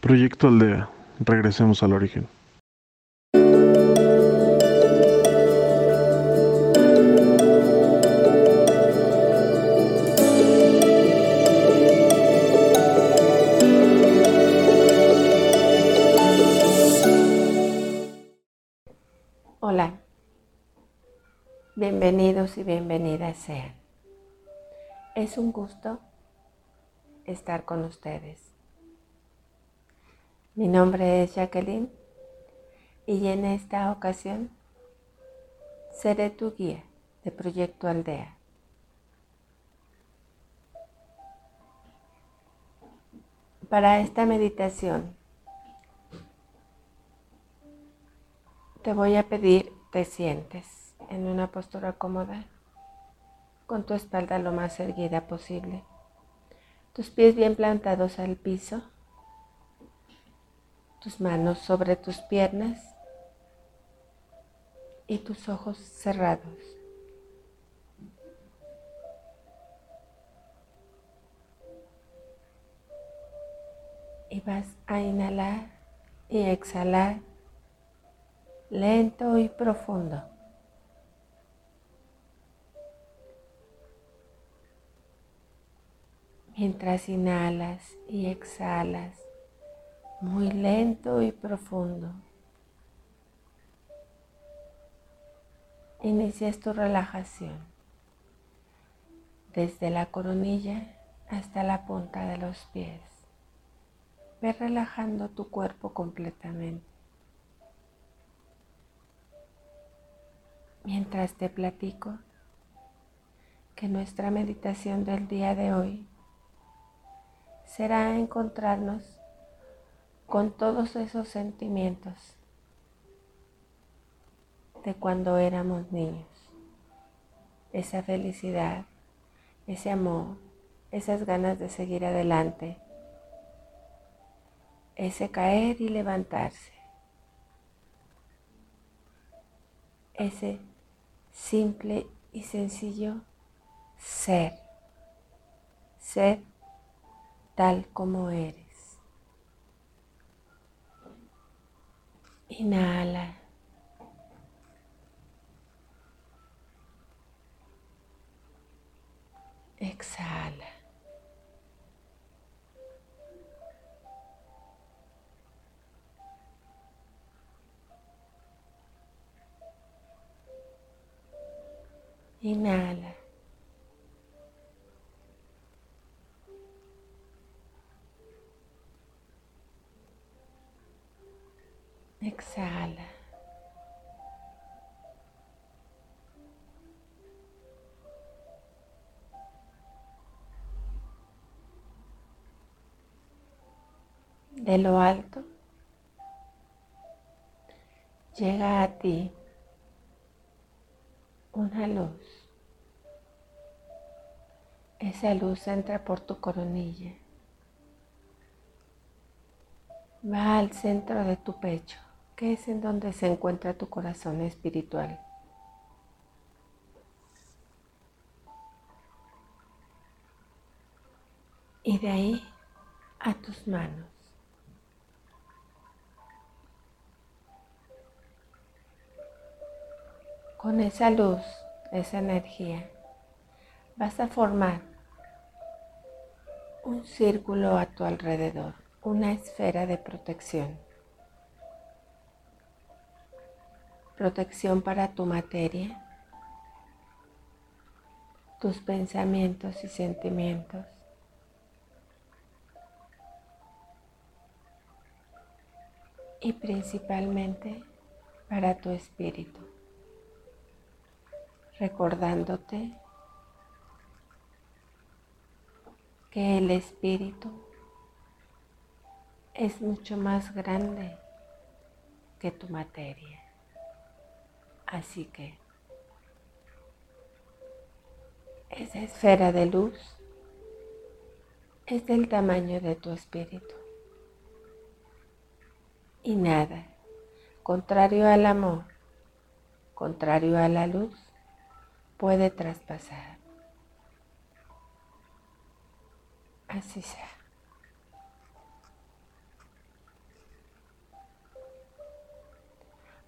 Proyecto Aldea. Regresemos al origen. Hola, bienvenidos y bienvenidas sean. Es un gusto estar con ustedes. Mi nombre es Jacqueline y en esta ocasión seré tu guía de Proyecto Aldea. Para esta meditación te voy a pedir te sientes en una postura cómoda con tu espalda lo más erguida posible, tus pies bien plantados al piso tus manos sobre tus piernas y tus ojos cerrados. Y vas a inhalar y exhalar lento y profundo. Mientras inhalas y exhalas, muy lento y profundo. Inicias tu relajación desde la coronilla hasta la punta de los pies. Ve relajando tu cuerpo completamente. Mientras te platico que nuestra meditación del día de hoy será encontrarnos con todos esos sentimientos de cuando éramos niños. Esa felicidad, ese amor, esas ganas de seguir adelante, ese caer y levantarse, ese simple y sencillo ser, ser tal como eres. Inhala. Exhala. Inhala. De lo alto llega a ti una luz. Esa luz entra por tu coronilla. Va al centro de tu pecho que es en donde se encuentra tu corazón espiritual. Y de ahí a tus manos. Con esa luz, esa energía, vas a formar un círculo a tu alrededor, una esfera de protección. protección para tu materia, tus pensamientos y sentimientos. Y principalmente para tu espíritu, recordándote que el espíritu es mucho más grande que tu materia. Así que esa esfera de luz es del tamaño de tu espíritu. Y nada, contrario al amor, contrario a la luz, puede traspasar. Así sea.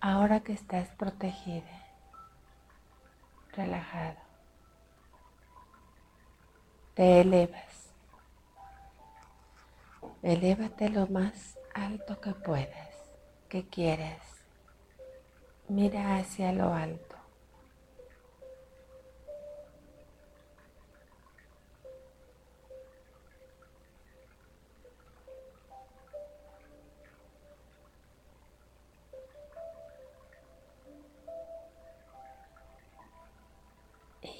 Ahora que estás protegida, relajado, te elevas. Elévate lo más alto que puedas, que quieras. Mira hacia lo alto.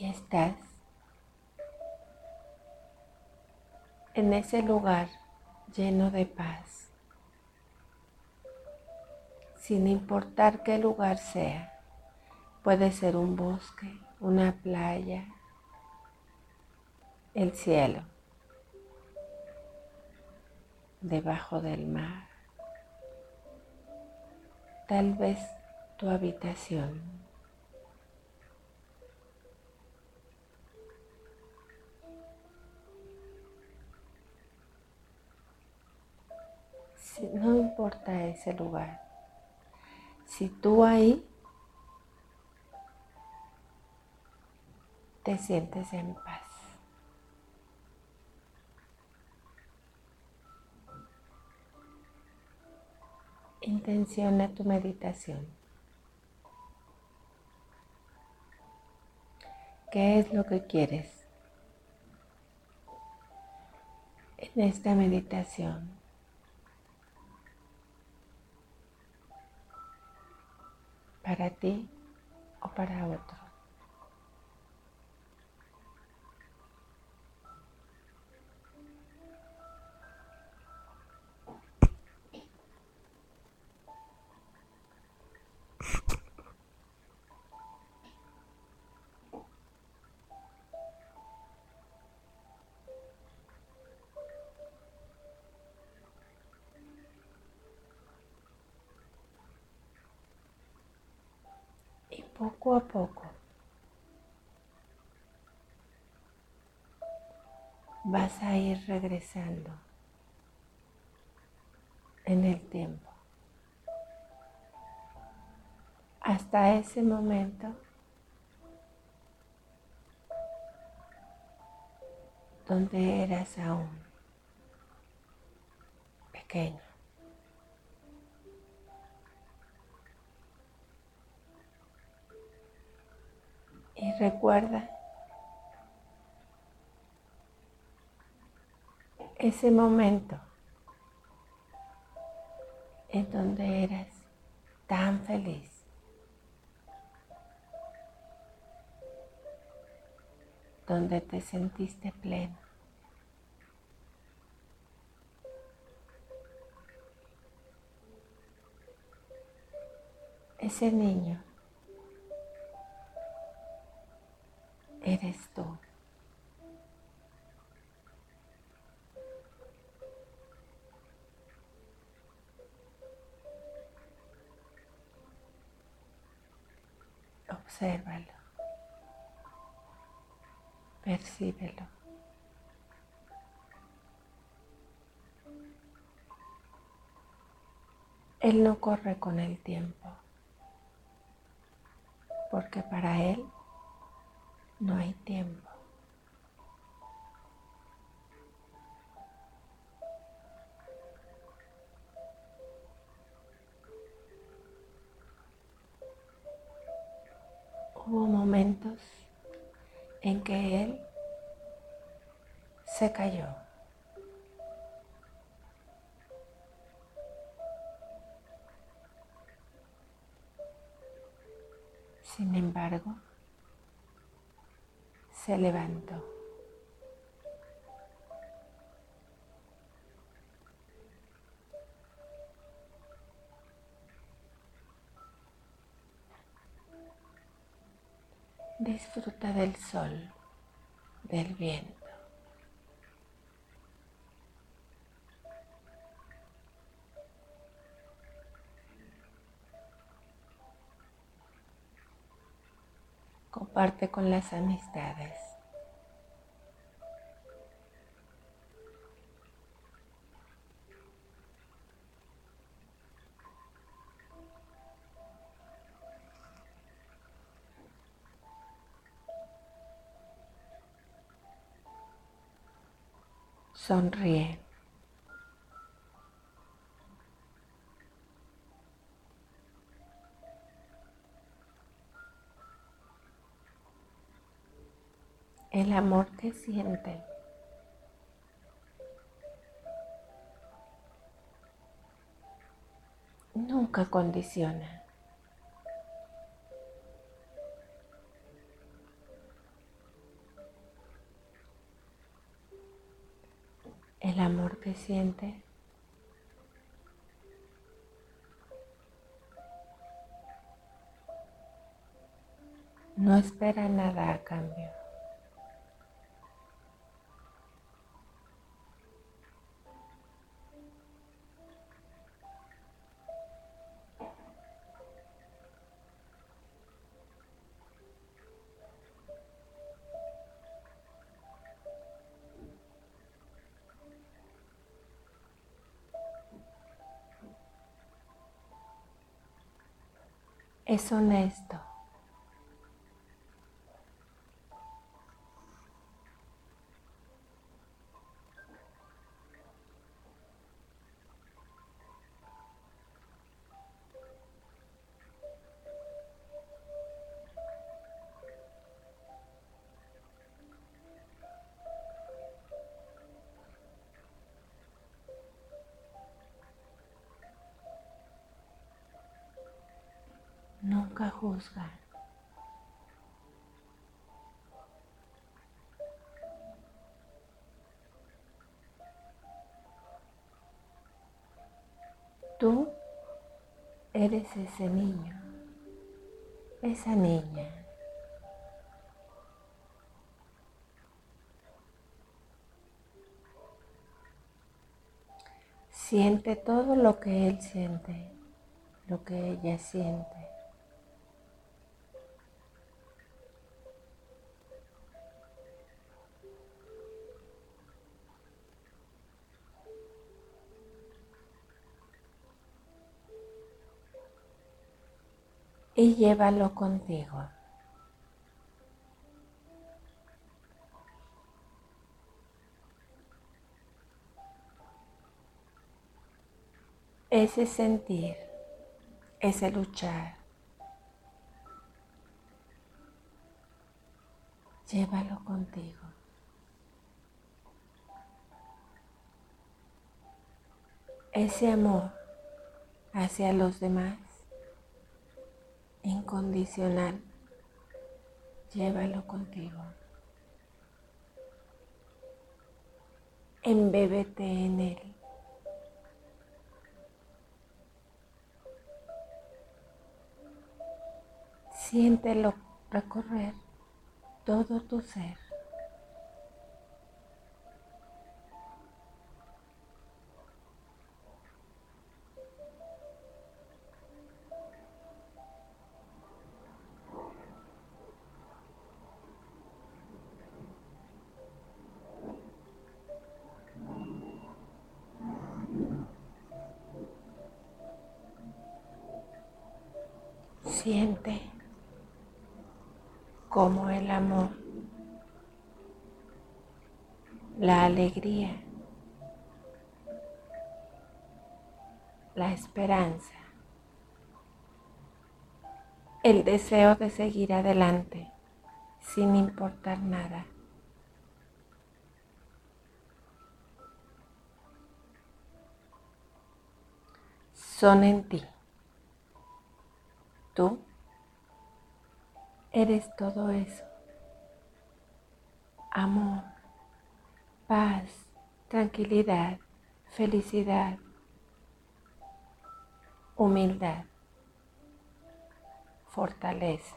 Estás en ese lugar lleno de paz, sin importar qué lugar sea. Puede ser un bosque, una playa, el cielo, debajo del mar, tal vez tu habitación. No importa ese lugar. Si tú ahí te sientes en paz. Intenciona tu meditación. ¿Qué es lo que quieres en esta meditación? Para ti o para otro. Poco a poco vas a ir regresando en el tiempo hasta ese momento donde eras aún pequeño. Recuerda ese momento en donde eras tan feliz. donde te sentiste pleno. Ese niño eres tú. Obsérvalo. Percíbelo. Él no corre con el tiempo, porque para Él no hay tiempo. Hubo momentos en que él se cayó. Se levantó. Disfruta del sol, del viento. comparte con las amistades. Sonríe. El amor que siente nunca condiciona. El amor que siente no espera nada a cambio. Es honesto. Nunca juzga. Tú eres ese niño, esa niña. Siente todo lo que él siente, lo que ella siente. Y llévalo contigo. Ese sentir, ese luchar, llévalo contigo. Ese amor hacia los demás incondicional, llévalo contigo. Embébete en él. Siéntelo recorrer todo tu ser. La alegría, la esperanza, el deseo de seguir adelante sin importar nada. Son en ti. Tú eres todo eso. Amor, paz, tranquilidad, felicidad, humildad, fortaleza.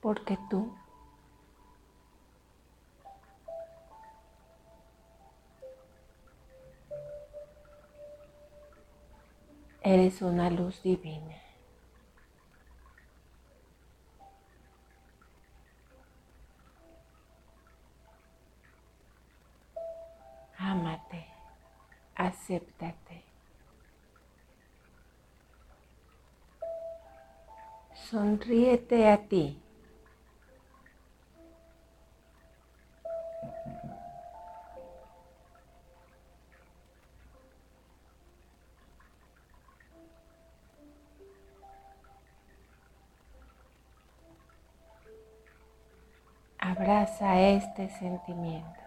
porque tú Eres una luz divina. Ámate, acéptate. Sonríete a ti. Abraza este sentimiento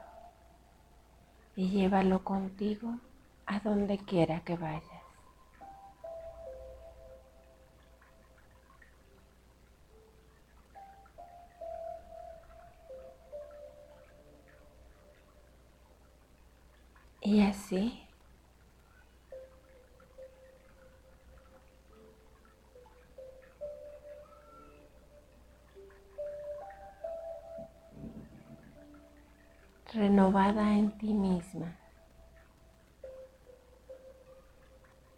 y llévalo contigo a donde quiera que vayas. Y así en ti misma,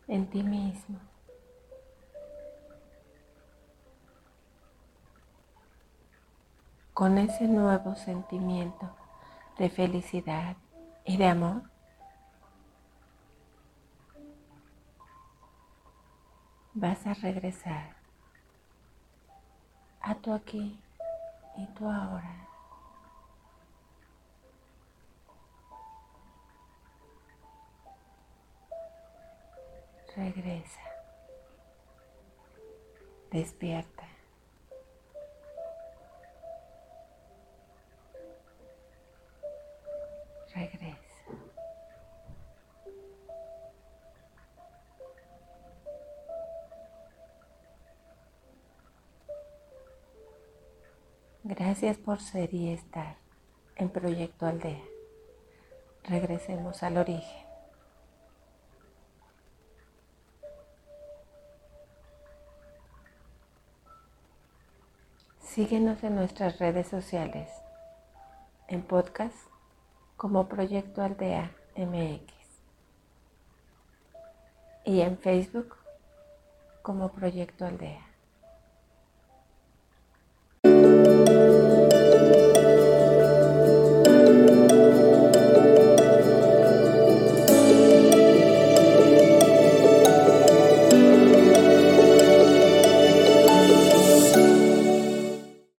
en ti mismo. Con ese nuevo sentimiento de felicidad y de amor, vas a regresar a tu aquí y tu ahora. Regresa. Despierta. Regresa. Gracias por ser y estar en Proyecto Aldea. Regresemos al origen. Síguenos en nuestras redes sociales, en podcast como Proyecto Aldea MX y en Facebook como Proyecto Aldea.